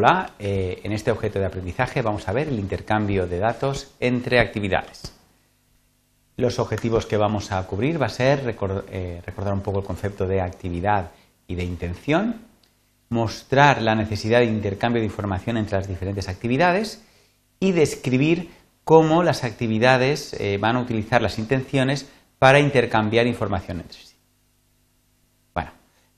Hola, eh, en este objeto de aprendizaje vamos a ver el intercambio de datos entre actividades. Los objetivos que vamos a cubrir va a ser eh, recordar un poco el concepto de actividad y de intención, mostrar la necesidad de intercambio de información entre las diferentes actividades y describir cómo las actividades eh, van a utilizar las intenciones para intercambiar información entre sí.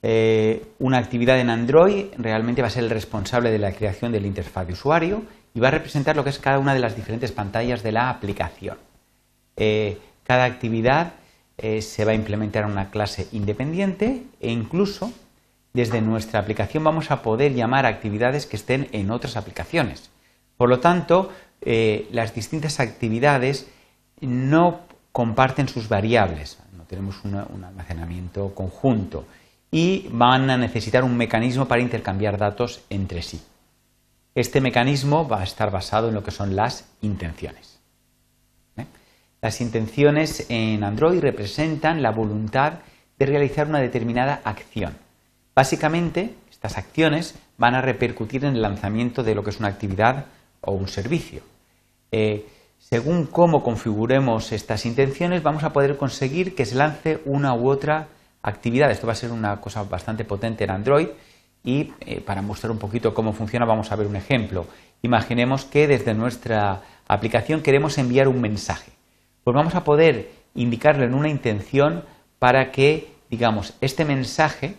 Eh, una actividad en Android realmente va a ser el responsable de la creación de la interfaz de usuario y va a representar lo que es cada una de las diferentes pantallas de la aplicación. Eh, cada actividad eh, se va a implementar en una clase independiente e incluso desde nuestra aplicación vamos a poder llamar a actividades que estén en otras aplicaciones. Por lo tanto, las distintas actividades no comparten sus variables, no tenemos un almacenamiento conjunto y van a necesitar un mecanismo para intercambiar datos entre sí. Este mecanismo va a estar basado en lo que son las intenciones. ¿eh? Las intenciones en Android representan la voluntad de realizar una determinada acción. Básicamente, estas acciones van a repercutir en el lanzamiento de lo que es una actividad o un servicio. Eh, según cómo configuremos estas intenciones, vamos a poder conseguir que se lance una u otra actividad. Esto va a ser una cosa bastante potente en Android y eh, para mostrar un poquito cómo funciona vamos a ver un ejemplo. Imaginemos que desde nuestra aplicación queremos enviar un mensaje. Pues vamos a poder indicarle en una intención para que, digamos, este mensaje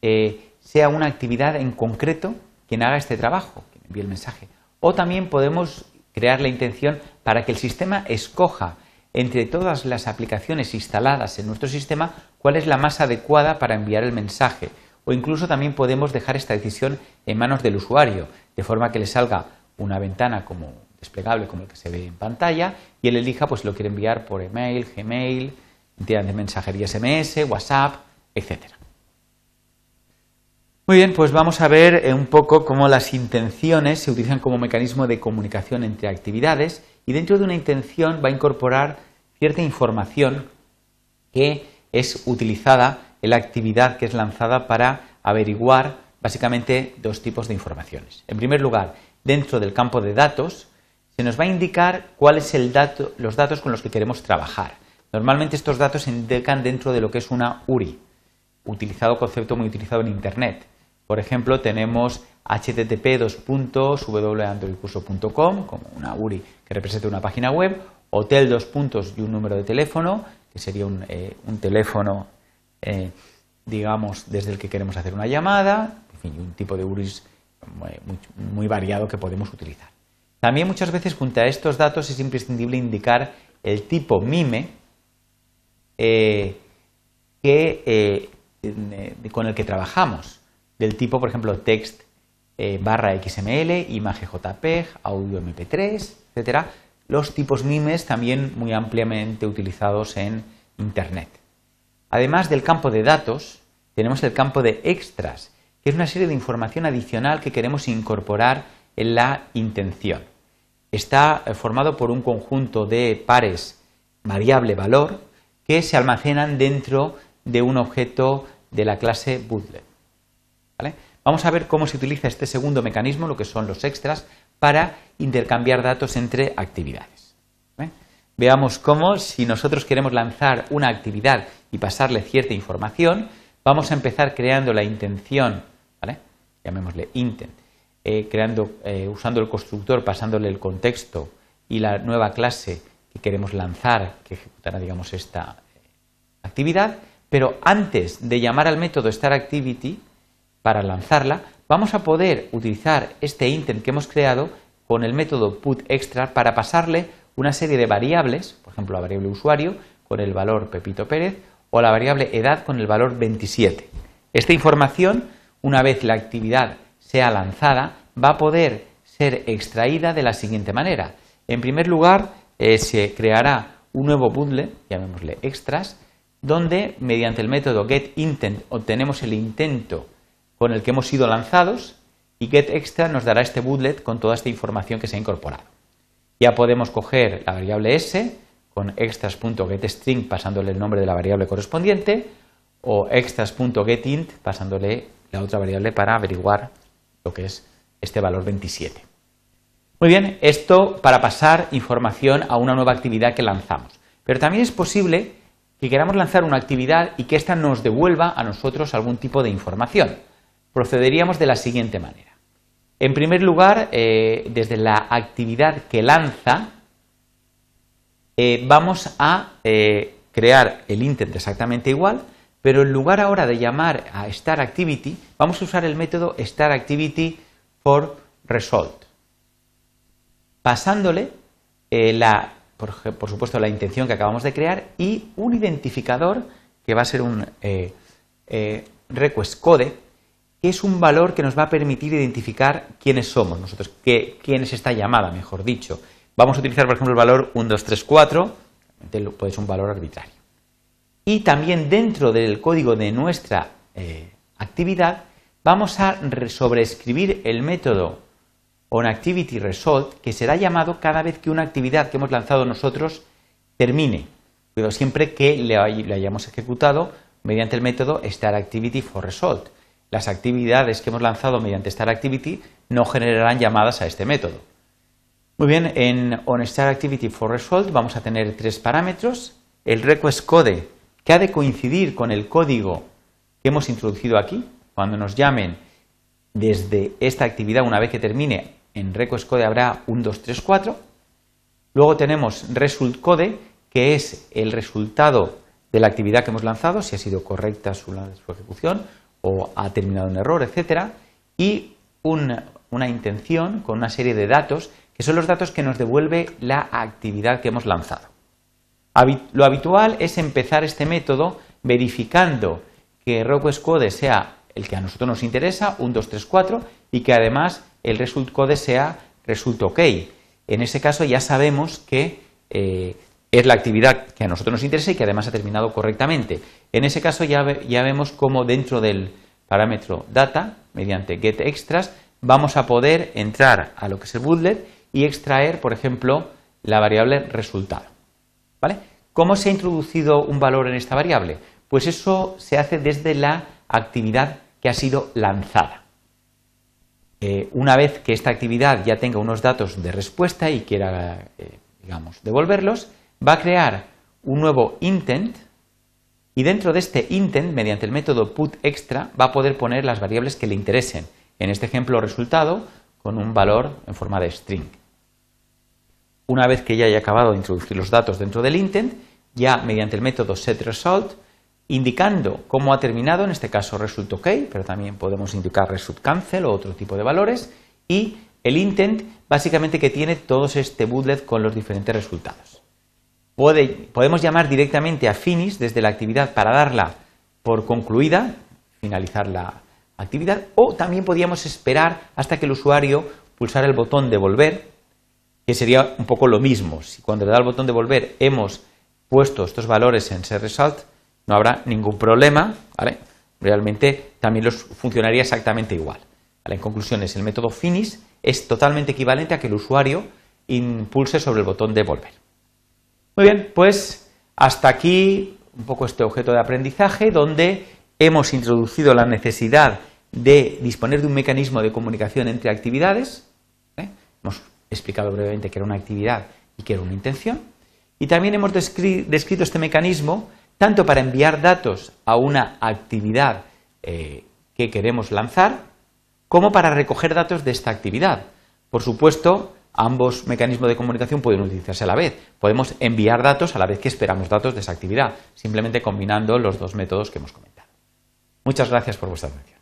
eh, sea una actividad en concreto quien haga este trabajo, quien envíe el mensaje. O también podemos crear la intención para que el sistema escoja entre todas las aplicaciones instaladas en nuestro sistema cuál es la más adecuada para enviar el mensaje. O incluso también podemos dejar esta decisión en manos del usuario, de forma que le salga una ventana como desplegable como el que se ve en pantalla y él elija pues lo quiere enviar por email, Gmail, de mensajería SMS, WhatsApp, etcétera. Muy bien, pues vamos a ver eh, un poco cómo las intenciones se utilizan como mecanismo de comunicación entre actividades y dentro de una intención va a incorporar cierta información que es utilizada en la actividad que es lanzada para averiguar básicamente dos tipos de informaciones. En primer lugar, dentro del campo de datos se nos va a indicar cuáles son los datos con los que queremos trabajar. Normalmente estos datos se indican dentro de lo que es una URI, utilizado concepto muy utilizado en Internet. Por ejemplo, tenemos http www.androidcurso.com como una URI que representa una página web, hotel dos puntos y un número de teléfono, que sería un, eh, teléfono, eh, digamos, desde el que queremos hacer una llamada, en fin, un tipo de URIs muy, variado que podemos utilizar. También muchas veces junto a estos datos es imprescindible indicar el tipo MIME eh, con el que trabajamos del tipo, por ejemplo, text eh, barra XML, imagen JPEG, audio MP3, etcétera. Los tipos MIMES también muy ampliamente utilizados en Internet. Además del campo de datos, tenemos el campo de extras, que es una serie de información adicional que queremos incorporar en la intención. Está eh, formado por un conjunto de pares variable-valor que se almacenan dentro de un objeto de la clase bootlet. Vamos a ver cómo se utiliza este segundo mecanismo, lo que son los extras, para intercambiar datos entre actividades. Veamos cómo, si nosotros queremos lanzar una actividad y pasarle cierta información, vamos a empezar creando la intención, llamémosle intent, eh, creando, eh, usando el constructor, pasándole el contexto y la nueva clase que queremos lanzar, que ejecutará, esta actividad, pero antes de llamar al método startActivity, para lanzarla, vamos a poder utilizar este intent que hemos creado con el método putExtra para pasarle una serie de variables, por ejemplo la variable usuario con el valor Pepito Pérez o la variable edad con el valor 27. Esta información, una vez la actividad sea lanzada, va a poder ser extraída de la siguiente manera. En primer lugar, eh, se creará un nuevo bundle, llamémosle extras, donde mediante el método getIntent obtenemos el intento con el que hemos sido lanzados y getExtra nos dará este bootlet con toda esta información que se ha incorporado. Ya podemos coger la variable s con extras.getString pasándole el nombre de la variable correspondiente o extras.getInt pasándole la otra variable para averiguar lo que es este valor 27. Muy bien, esto para pasar información a una nueva actividad que lanzamos. Pero también es posible que queramos lanzar una actividad y que ésta nos devuelva a nosotros algún tipo de información. Procederíamos de la siguiente manera. En primer lugar, eh, desde la actividad que lanza, eh, vamos a eh, crear el intent exactamente igual, pero en lugar ahora de llamar a start activity, vamos a usar el método start activity for result, pasándole la, por, supuesto la intención que acabamos de crear y un identificador que va a ser un request code es un valor que nos va a permitir identificar quiénes somos nosotros, quién es esta llamada, mejor dicho. Vamos a utilizar, por ejemplo, el valor 1234, puede ser un valor arbitrario. Y también dentro del código de nuestra eh, actividad vamos a sobreescribir el método onActivityResult que será llamado cada vez que una actividad que hemos lanzado nosotros termine, pero siempre que le, hayamos ejecutado mediante el método startActivityForResult las actividades que hemos lanzado mediante StarActivity no generarán llamadas a este método. Muy bien, en onStarActivityForResult vamos a tener tres parámetros. El requestCode, que ha de coincidir con el código que hemos introducido aquí. Cuando nos llamen desde esta actividad, una vez que termine, en requestCode habrá un 2, 3, 4. Luego tenemos ResultCode, que es el resultado de la actividad que hemos lanzado, si ha sido correcta su ejecución o ha terminado un error, etcétera, y una, intención con una serie de datos que son los datos que nos devuelve la actividad que hemos lanzado. Lo habitual es empezar este método verificando que request code sea el que a nosotros nos interesa, 1, 2, 3, 4, y que además el result code sea result OK. En ese caso ya sabemos que eh, es la actividad que a nosotros nos interesa y que además ha terminado correctamente. En ese caso ya, vemos cómo dentro del parámetro data, mediante getExtras, vamos a poder entrar a lo que es el bootlet y extraer, por ejemplo, la variable resultado. ¿Vale? ¿Cómo se ha introducido un valor en esta variable? Pues eso se hace desde la actividad que ha sido lanzada. Eh, una vez que esta actividad ya tenga unos datos de respuesta y quiera, eh, digamos, devolverlos, va a crear un nuevo intent y dentro de este intent, mediante el método putExtra, va a poder poner las variables que le interesen. En este ejemplo, resultado con un valor en forma de string. Una vez que ya haya acabado de introducir los datos dentro del intent, ya mediante el método setResult, indicando cómo ha terminado, en este caso result OK, pero también podemos indicar result cancel o otro tipo de valores, y el intent básicamente que tiene todos este bootlet con los diferentes resultados podemos llamar directamente a finish desde la actividad para darla por concluida, finalizar la actividad, o también podríamos esperar hasta que el usuario pulsara el botón de volver, que sería un poco lo mismo. Si cuando le da el botón de volver hemos puesto estos valores en setResult, no habrá ningún problema, Realmente también los funcionaría exactamente igual. En conclusiones, el método finish es totalmente equivalente a que el usuario impulse sobre el botón de volver. Muy bien, pues hasta aquí un poco este objeto de aprendizaje donde hemos introducido la necesidad de disponer de un mecanismo de comunicación entre actividades. ¿eh? Hemos explicado brevemente que era una actividad y que era una intención. Y también hemos descrito este mecanismo tanto para enviar datos a una actividad eh, que queremos lanzar, como para recoger datos de esta actividad. Por supuesto, ambos mecanismos de comunicación pueden utilizarse a la vez. Podemos enviar datos a la vez que esperamos datos de esa actividad, simplemente combinando los dos métodos que hemos comentado. Muchas gracias por vuestra atención.